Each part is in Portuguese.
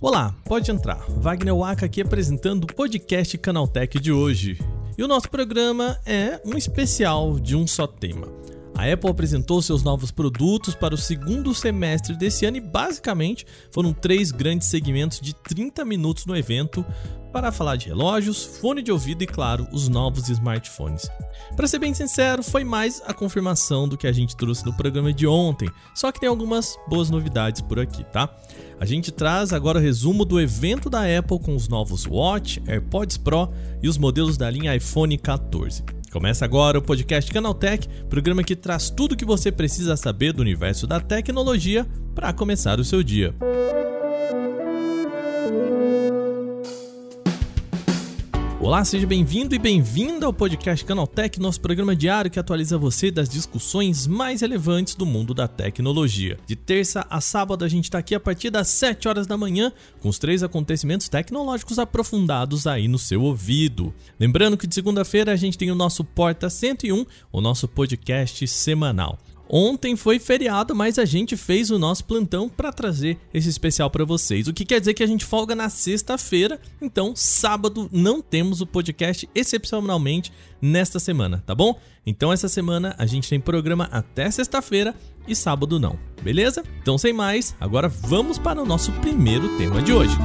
Olá, pode entrar. Wagner Waka aqui apresentando o podcast Canaltech de hoje. E o nosso programa é um especial de um só tema. A Apple apresentou seus novos produtos para o segundo semestre desse ano e basicamente foram três grandes segmentos de 30 minutos no evento para falar de relógios, fone de ouvido e, claro, os novos smartphones. Para ser bem sincero, foi mais a confirmação do que a gente trouxe no programa de ontem, só que tem algumas boas novidades por aqui, tá? A gente traz agora o resumo do evento da Apple com os novos Watch, AirPods Pro e os modelos da linha iPhone 14. Começa agora o podcast Canaltech, programa que traz tudo o que você precisa saber do universo da tecnologia para começar o seu dia. Olá, seja bem-vindo e bem-vinda ao podcast Canaltech, nosso programa diário que atualiza você das discussões mais relevantes do mundo da tecnologia. De terça a sábado a gente está aqui a partir das 7 horas da manhã com os três acontecimentos tecnológicos aprofundados aí no seu ouvido. Lembrando que de segunda-feira a gente tem o nosso Porta 101, o nosso podcast semanal. Ontem foi feriado, mas a gente fez o nosso plantão para trazer esse especial para vocês. O que quer dizer que a gente folga na sexta-feira, então sábado não temos o podcast excepcionalmente nesta semana, tá bom? Então essa semana a gente tem programa até sexta-feira e sábado não, beleza? Então sem mais, agora vamos para o nosso primeiro tema de hoje.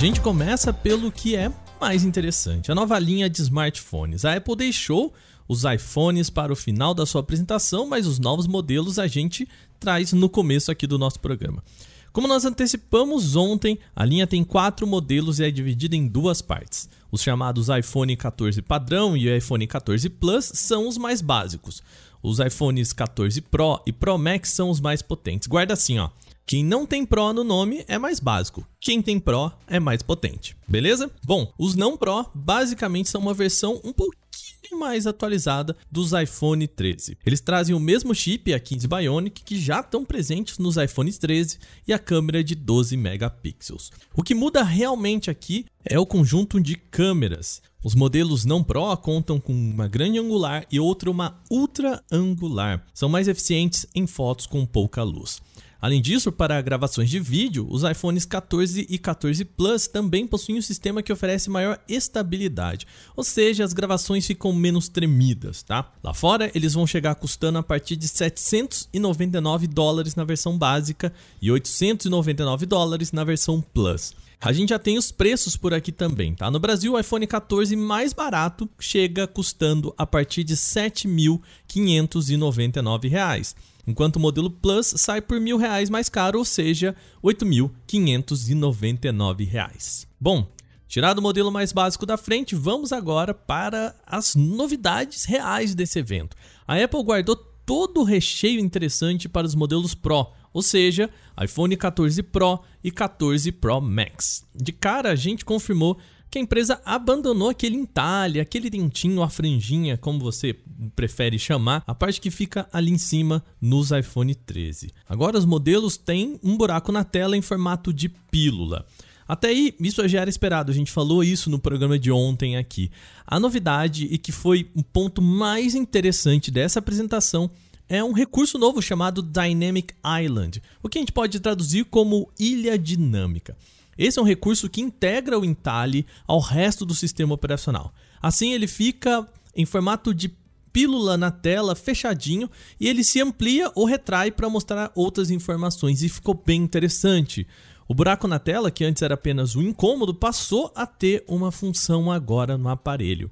Gente começa pelo que é mais interessante, a nova linha de smartphones. A Apple deixou os iPhones para o final da sua apresentação, mas os novos modelos a gente traz no começo aqui do nosso programa. Como nós antecipamos ontem, a linha tem quatro modelos e é dividida em duas partes. Os chamados iPhone 14 padrão e iPhone 14 Plus são os mais básicos. Os iPhones 14 Pro e Pro Max são os mais potentes. Guarda assim, ó. Quem não tem Pro no nome é mais básico. Quem tem Pro é mais potente. Beleza? Bom, os não Pro basicamente são uma versão um pouquinho mais atualizada dos iPhone 13. Eles trazem o mesmo chip A15 Bionic que já estão presentes nos iPhones 13 e a câmera de 12 megapixels. O que muda realmente aqui é o conjunto de câmeras. Os modelos não Pro contam com uma grande angular e outra uma ultra angular. São mais eficientes em fotos com pouca luz. Além disso, para gravações de vídeo, os iPhones 14 e 14 Plus também possuem um sistema que oferece maior estabilidade, ou seja, as gravações ficam menos tremidas, tá? Lá fora, eles vão chegar custando a partir de 799 dólares na versão básica e 899 dólares na versão Plus. A gente já tem os preços por aqui também, tá? No Brasil, o iPhone 14 mais barato chega custando a partir de R$ 7.599 enquanto o modelo Plus sai por mil reais mais caro, ou seja, R$ 8.599. Bom, tirado o modelo mais básico da frente, vamos agora para as novidades reais desse evento. A Apple guardou todo o recheio interessante para os modelos Pro, ou seja, iPhone 14 Pro e 14 Pro Max. De cara, a gente confirmou que a empresa abandonou aquele entalhe, aquele dentinho, a franjinha, como você prefere chamar, a parte que fica ali em cima nos iPhone 13. Agora os modelos têm um buraco na tela em formato de pílula. Até aí, isso já era esperado, a gente falou isso no programa de ontem aqui. A novidade e que foi um ponto mais interessante dessa apresentação é um recurso novo chamado Dynamic Island, o que a gente pode traduzir como ilha dinâmica. Esse é um recurso que integra o entalhe ao resto do sistema operacional. Assim, ele fica em formato de pílula na tela, fechadinho, e ele se amplia ou retrai para mostrar outras informações, e ficou bem interessante. O buraco na tela, que antes era apenas um incômodo, passou a ter uma função agora no aparelho.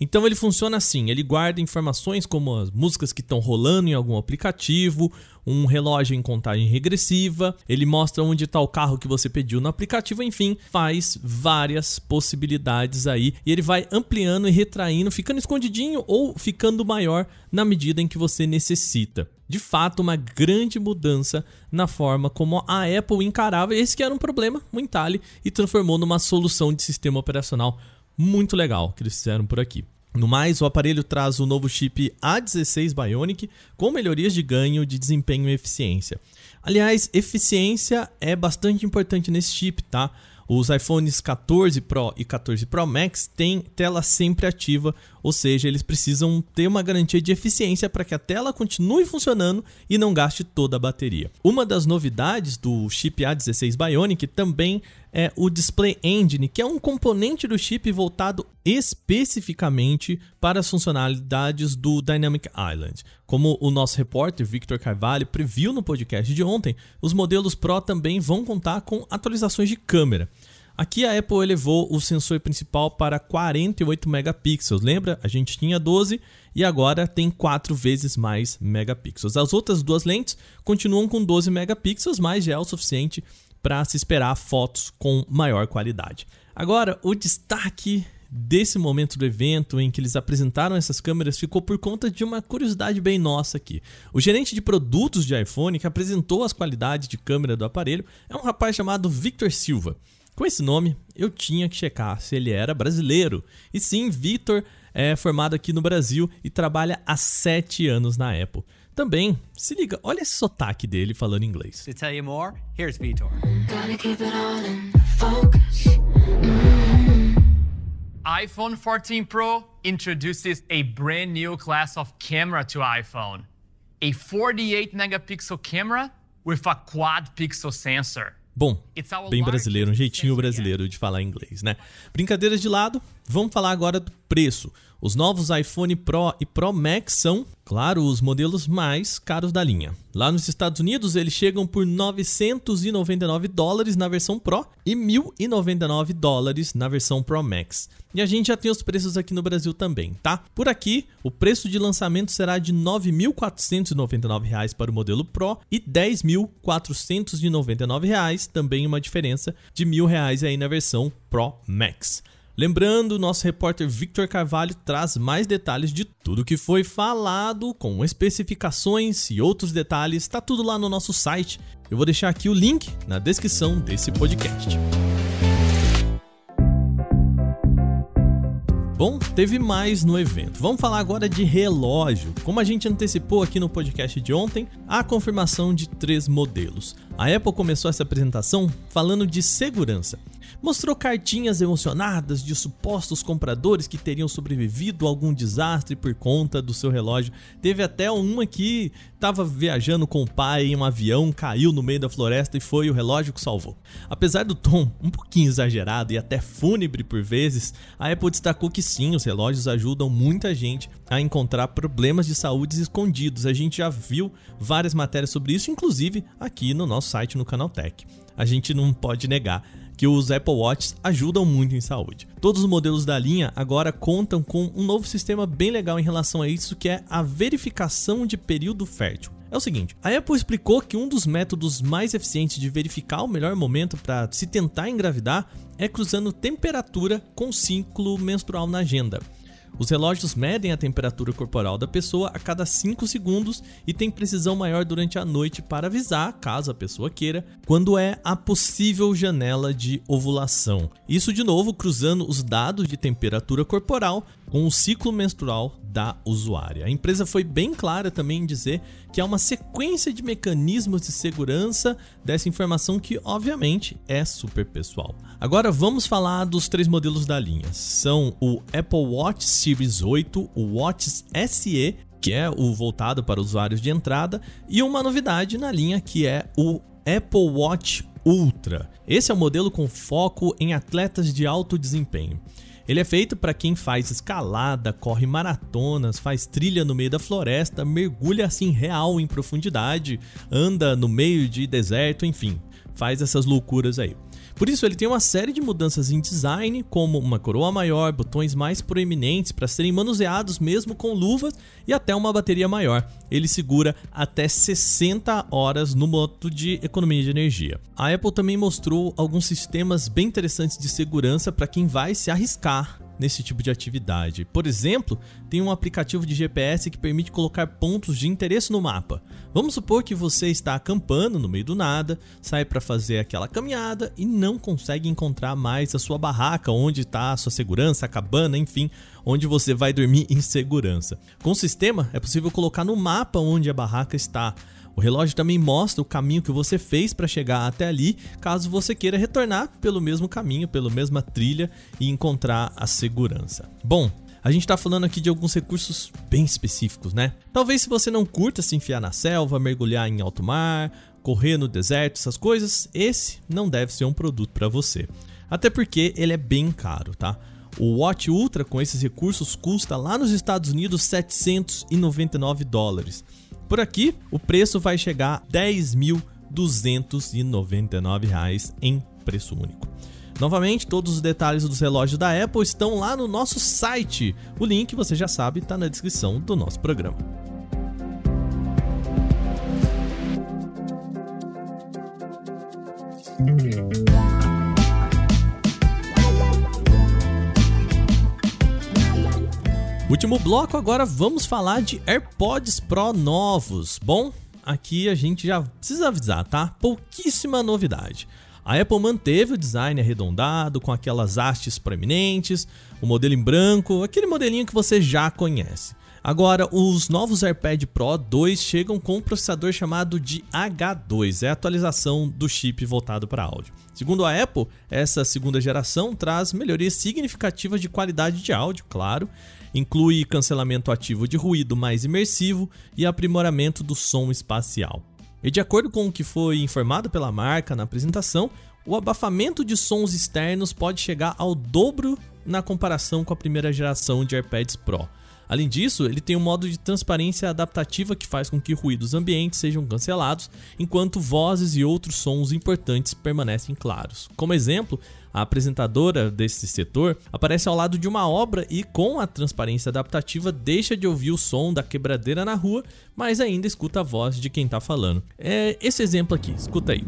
Então ele funciona assim: ele guarda informações como as músicas que estão rolando em algum aplicativo, um relógio em contagem regressiva, ele mostra onde está o carro que você pediu no aplicativo, enfim, faz várias possibilidades aí e ele vai ampliando e retraindo, ficando escondidinho ou ficando maior na medida em que você necessita. De fato, uma grande mudança na forma como a Apple encarava esse que era um problema, o entalhe, e transformou numa solução de sistema operacional muito legal que eles fizeram por aqui. No mais, o aparelho traz o novo chip A16 Bionic com melhorias de ganho de desempenho e eficiência. Aliás, eficiência é bastante importante nesse chip, tá? Os iPhones 14 Pro e 14 Pro Max têm tela sempre ativa, ou seja, eles precisam ter uma garantia de eficiência para que a tela continue funcionando e não gaste toda a bateria. Uma das novidades do chip A16 Bionic também é o Display Engine, que é um componente do chip voltado especificamente para as funcionalidades do Dynamic Island. Como o nosso repórter Victor Carvalho previu no podcast de ontem, os modelos Pro também vão contar com atualizações de câmera. Aqui a Apple elevou o sensor principal para 48 megapixels. Lembra? A gente tinha 12 e agora tem 4 vezes mais megapixels. As outras duas lentes continuam com 12 megapixels, mas já é o suficiente para se esperar fotos com maior qualidade. Agora, o destaque desse momento do evento em que eles apresentaram essas câmeras ficou por conta de uma curiosidade bem nossa aqui. O gerente de produtos de iPhone que apresentou as qualidades de câmera do aparelho é um rapaz chamado Victor Silva. Com esse nome, eu tinha que checar se ele era brasileiro. E sim, Victor é formado aqui no Brasil e trabalha há 7 anos na Apple. Também, se liga, olha esse sotaque dele falando inglês. To tell you more, here's Vitor. iPhone 14 Pro introduces a brand new class of camera to iPhone. A 48 megapixel camera with a quad pixel sensor. Bom, bem brasileiro, um jeitinho brasileiro de falar inglês, né? Brincadeiras de lado, vamos falar agora do preço. Os novos iPhone Pro e Pro Max são, claro, os modelos mais caros da linha. Lá nos Estados Unidos, eles chegam por 999 dólares na versão Pro e 1.099 dólares na versão Pro Max. E a gente já tem os preços aqui no Brasil também, tá? Por aqui, o preço de lançamento será de R$ 9.499 para o modelo Pro e R$ 10.499, também uma diferença de R$ 1.000 aí na versão Pro Max. Lembrando, nosso repórter Victor Carvalho traz mais detalhes de tudo que foi falado, com especificações e outros detalhes, está tudo lá no nosso site. Eu vou deixar aqui o link na descrição desse podcast. Bom, teve mais no evento. Vamos falar agora de relógio. Como a gente antecipou aqui no podcast de ontem, a confirmação de três modelos. A Apple começou essa apresentação falando de segurança mostrou cartinhas emocionadas de supostos compradores que teriam sobrevivido a algum desastre por conta do seu relógio. Teve até uma que estava viajando com o pai em um avião, caiu no meio da floresta e foi o relógio que salvou. Apesar do tom um pouquinho exagerado e até fúnebre por vezes, a Apple destacou que sim, os relógios ajudam muita gente a encontrar problemas de saúde escondidos. A gente já viu várias matérias sobre isso, inclusive aqui no nosso site no Canal Tech. A gente não pode negar que os Apple Watches ajudam muito em saúde. Todos os modelos da linha agora contam com um novo sistema bem legal em relação a isso, que é a verificação de período fértil. É o seguinte, a Apple explicou que um dos métodos mais eficientes de verificar o melhor momento para se tentar engravidar é cruzando temperatura com ciclo menstrual na agenda. Os relógios medem a temperatura corporal da pessoa a cada 5 segundos e têm precisão maior durante a noite para avisar, caso a pessoa queira, quando é a possível janela de ovulação. Isso de novo cruzando os dados de temperatura corporal com o ciclo menstrual da usuária. A empresa foi bem clara também em dizer que há uma sequência de mecanismos de segurança dessa informação que, obviamente, é super pessoal. Agora vamos falar dos três modelos da linha. São o Apple Watch Series 8, o Watch SE, que é o voltado para usuários de entrada, e uma novidade na linha que é o Apple Watch Ultra. Esse é o modelo com foco em atletas de alto desempenho. Ele é feito para quem faz escalada, corre maratonas, faz trilha no meio da floresta, mergulha assim real em profundidade, anda no meio de deserto, enfim, faz essas loucuras aí. Por isso, ele tem uma série de mudanças em design, como uma coroa maior, botões mais proeminentes para serem manuseados mesmo com luvas e até uma bateria maior. Ele segura até 60 horas no modo de economia de energia. A Apple também mostrou alguns sistemas bem interessantes de segurança para quem vai se arriscar nesse tipo de atividade. Por exemplo, tem um aplicativo de GPS que permite colocar pontos de interesse no mapa. Vamos supor que você está acampando no meio do nada, sai para fazer aquela caminhada e não consegue encontrar mais a sua barraca, onde está a sua segurança, a cabana, enfim, onde você vai dormir em segurança. Com o sistema, é possível colocar no mapa onde a barraca está O relógio também mostra o caminho que você fez para chegar até ali, caso você queira retornar pelo mesmo caminho, pela mesma trilha e encontrar a segurança. Bom, a gente está falando aqui de alguns recursos bem específicos, né? Talvez se você não curta se enfiar na selva, mergulhar em alto mar, correr no deserto, essas coisas, esse não deve ser um produto para você. Até porque ele é bem caro, tá? O Watch Ultra com esses recursos custa lá nos Estados Unidos 799 dólares. Por aqui, o preço vai chegar a 10.299 reais em preço único. Novamente, todos os detalhes dos relógios da Apple estão lá no nosso site. O link, você já sabe, está na descrição do nosso programa. Último bloco, agora vamos falar de AirPods Pro novos. Bom, aqui a gente já precisa avisar, tá? Pouquíssima novidade. A Apple manteve o design arredondado, com aquelas hastes proeminentes, o modelo em branco, aquele modelinho que você já conhece. Agora, os novos AirPad Pro 2 chegam com um processador chamado de H2, é a atualização do chip voltado para áudio. Segundo a Apple, essa segunda geração traz melhorias significativas de qualidade de áudio, claro, Inclui cancelamento ativo de ruído mais imersivo e aprimoramento do som espacial. E de acordo com o que foi informado pela marca na apresentação, o abafamento de sons externos pode chegar ao dobro na comparação com a primeira geração de AirPads Pro. Além disso, ele tem um modo de transparência adaptativa que faz com que ruídos ambientes sejam cancelados, enquanto vozes e outros sons importantes permanecem claros. Como exemplo, a apresentadora desse setor aparece ao lado de uma obra e, com a transparência adaptativa, deixa de ouvir o som da quebradeira na rua, mas ainda escuta a voz de quem está falando. É esse exemplo aqui, escuta aí.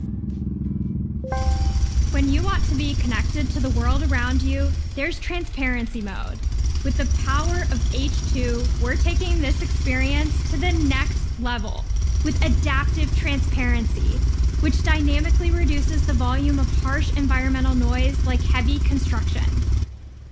When you want to be connected to the world around you, there's transparency mode. With the power of H2, we're taking this experience to the next level with adaptive transparency, which dynamically reduces the volume of harsh environmental noise like heavy construction.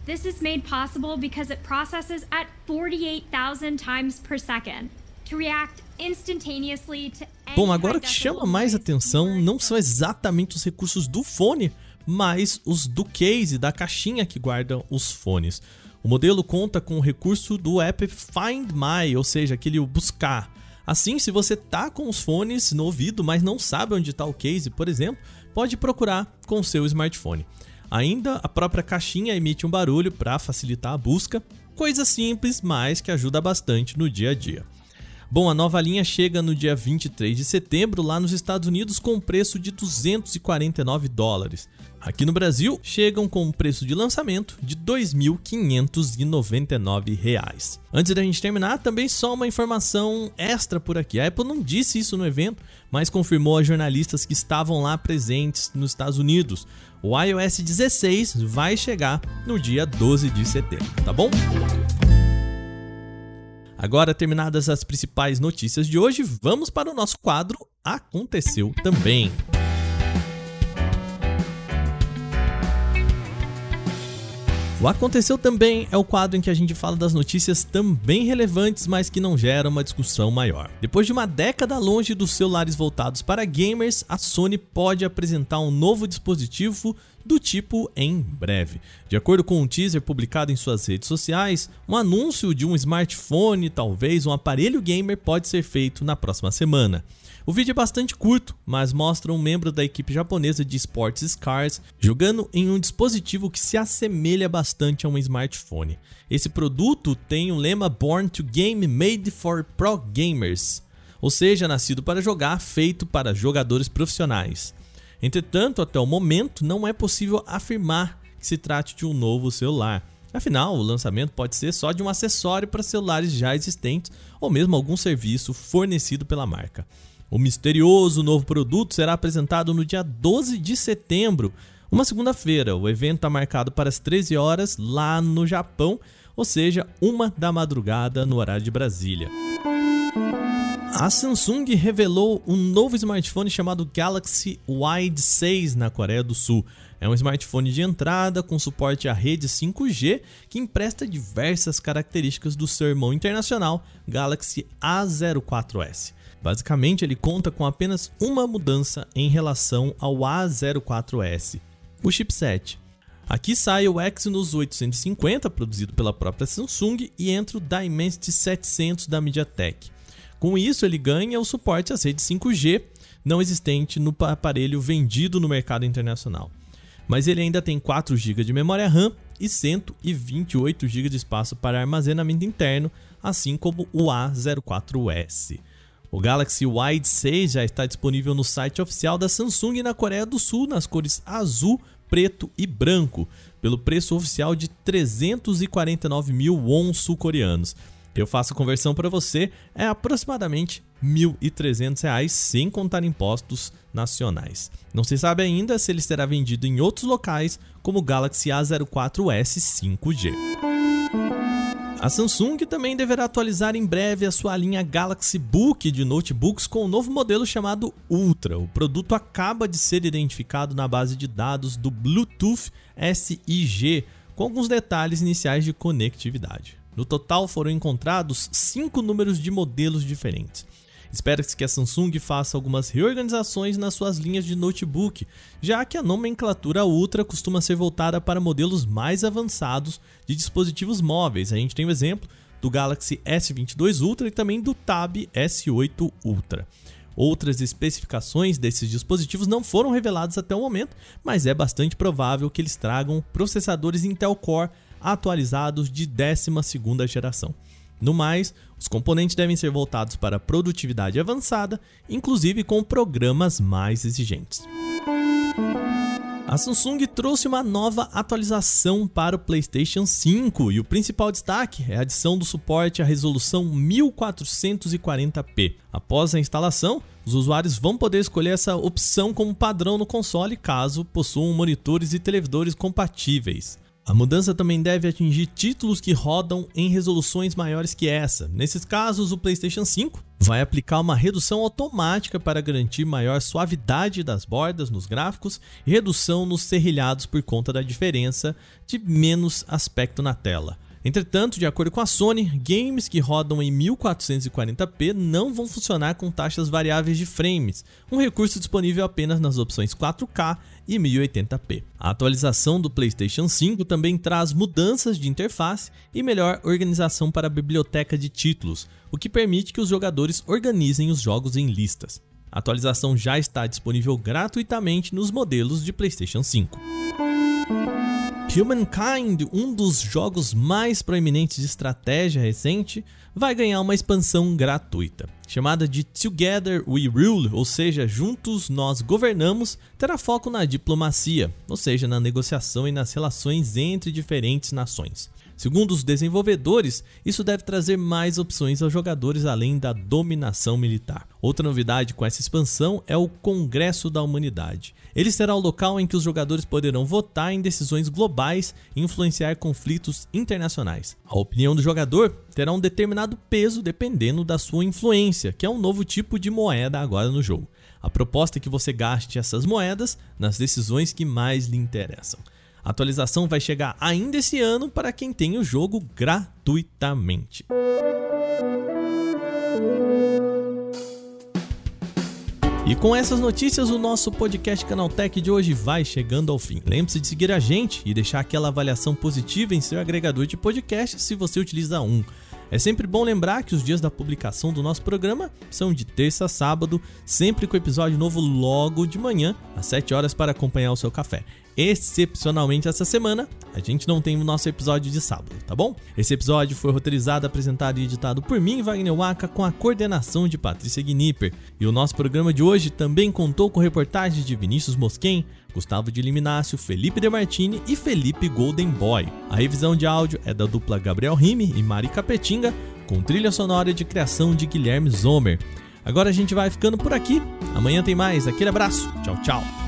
This is made possible because it processes at 48,000 times per second to react instantaneously to Bom, agora o que chama mais atenção não são exatamente os recursos do fone, mas os do case, da caixinha que guardam os fones. O modelo conta com o recurso do app Find My, ou seja, aquele buscar. Assim, se você tá com os fones no ouvido, mas não sabe onde está o case, por exemplo, pode procurar com o seu smartphone. Ainda a própria caixinha emite um barulho para facilitar a busca, coisa simples, mas que ajuda bastante no dia a dia. Bom, a nova linha chega no dia 23 de setembro lá nos Estados Unidos com um preço de 249 dólares. Aqui no Brasil, chegam com um preço de lançamento de R$ 2.599. Antes da gente terminar, também só uma informação extra por aqui. A Apple não disse isso no evento, mas confirmou a jornalistas que estavam lá presentes nos Estados Unidos. O iOS 16 vai chegar no dia 12 de setembro, tá bom? Agora, terminadas as principais notícias de hoje, vamos para o nosso quadro Aconteceu Também. O Aconteceu Também é o quadro em que a gente fala das notícias também relevantes, mas que não geram uma discussão maior. Depois de uma década longe dos celulares voltados para gamers, a Sony pode apresentar um novo dispositivo do tipo em breve. De acordo com um teaser publicado em suas redes sociais, um anúncio de um smartphone, talvez um aparelho gamer, pode ser feito na próxima semana. O vídeo é bastante curto, mas mostra um membro da equipe japonesa de esportes Cars jogando em um dispositivo que se assemelha bastante a um smartphone. Esse produto tem o lema Born to Game Made for Pro Gamers, ou seja, nascido para jogar, feito para jogadores profissionais. Entretanto, até o momento, não é possível afirmar que se trate de um novo celular. Afinal, o lançamento pode ser só de um acessório para celulares já existentes ou mesmo algum serviço fornecido pela marca. O misterioso novo produto será apresentado no dia 12 de setembro, uma segunda-feira. O evento está marcado para as 13 horas lá no Japão, ou seja, uma da madrugada no horário de Brasília. A Samsung revelou um novo smartphone chamado Galaxy Wide 6 na Coreia do Sul. É um smartphone de entrada com suporte à rede 5G que empresta diversas características do seu irmão internacional Galaxy A04s. Basicamente, ele conta com apenas uma mudança em relação ao A04s, o chipset. Aqui sai o Exynos 850, produzido pela própria Samsung, e entra o Dimensity 700 da MediaTek. Com isso, ele ganha o suporte às redes 5G, não existente no aparelho vendido no mercado internacional. Mas ele ainda tem 4 GB de memória RAM e 128 GB de espaço para armazenamento interno, assim como o A04S. O Galaxy Wide 6 já está disponível no site oficial da Samsung na Coreia do Sul nas cores azul, preto e branco, pelo preço oficial de 349 mil won sul-coreanos. Eu faço a conversão para você, é aproximadamente R$ 1.300 sem contar impostos nacionais. Não se sabe ainda se ele será vendido em outros locais, como o Galaxy A04s 5G. A Samsung também deverá atualizar em breve a sua linha Galaxy Book de notebooks com um novo modelo chamado Ultra. O produto acaba de ser identificado na base de dados do Bluetooth SIG, com alguns detalhes iniciais de conectividade. No total foram encontrados cinco números de modelos diferentes. Espera-se que a Samsung faça algumas reorganizações nas suas linhas de notebook, já que a nomenclatura Ultra costuma ser voltada para modelos mais avançados de dispositivos móveis. A gente tem o exemplo do Galaxy S22 Ultra e também do Tab S8 Ultra. Outras especificações desses dispositivos não foram reveladas até o momento, mas é bastante provável que eles tragam processadores Intel Core atualizados de 12ª geração. No mais, os componentes devem ser voltados para produtividade avançada, inclusive com programas mais exigentes. A Samsung trouxe uma nova atualização para o PlayStation 5 e o principal destaque é a adição do suporte à resolução 1440p. Após a instalação, os usuários vão poder escolher essa opção como padrão no console caso possuam monitores e televisores compatíveis. A mudança também deve atingir títulos que rodam em resoluções maiores que essa. Nesses casos, o PlayStation 5 vai aplicar uma redução automática para garantir maior suavidade das bordas nos gráficos e redução nos serrilhados por conta da diferença de menos aspecto na tela. Entretanto, de acordo com a Sony, games que rodam em 1440p não vão funcionar com taxas variáveis de frames, um recurso disponível apenas nas opções 4K e 1080p. A atualização do PlayStation 5 também traz mudanças de interface e melhor organização para a biblioteca de títulos, o que permite que os jogadores organizem os jogos em listas. A atualização já está disponível gratuitamente nos modelos de PlayStation 5. Humankind, um dos jogos mais proeminentes de estratégia recente, vai ganhar uma expansão gratuita. Chamada de Together We Rule, ou seja, Juntos Nós Governamos, terá foco na diplomacia, ou seja, na negociação e nas relações entre diferentes nações. Segundo os desenvolvedores, isso deve trazer mais opções aos jogadores além da dominação militar. Outra novidade com essa expansão é o Congresso da Humanidade. Ele será o local em que os jogadores poderão votar em decisões globais e influenciar conflitos internacionais. A opinião do jogador terá um determinado peso dependendo da sua influência, que é um novo tipo de moeda agora no jogo. A proposta é que você gaste essas moedas nas decisões que mais lhe interessam. A atualização vai chegar ainda esse ano para quem tem o jogo gratuitamente. E com essas notícias, o nosso podcast Canaltech de hoje vai chegando ao fim. Lembre-se de seguir a gente e deixar aquela avaliação positiva em seu agregador de podcast se você utiliza um. É sempre bom lembrar que os dias da publicação do nosso programa são de terça a sábado, sempre com episódio novo logo de manhã, às 7 horas para acompanhar o seu café. Excepcionalmente essa semana, a gente não tem o nosso episódio de sábado, tá bom? Esse episódio foi roteirizado, apresentado e editado por mim, Wagner Waka, com a coordenação de Patrícia Gnipper. E o nosso programa de hoje também contou com reportagens de Vinícius Mosquen, Gustavo de Liminácio, Felipe De Martini e Felipe Golden Boy. A revisão de áudio é da dupla Gabriel Rime e Mari Capetinga, com trilha sonora de criação de Guilherme Zomer. Agora a gente vai ficando por aqui. Amanhã tem mais. Aquele abraço. Tchau, tchau.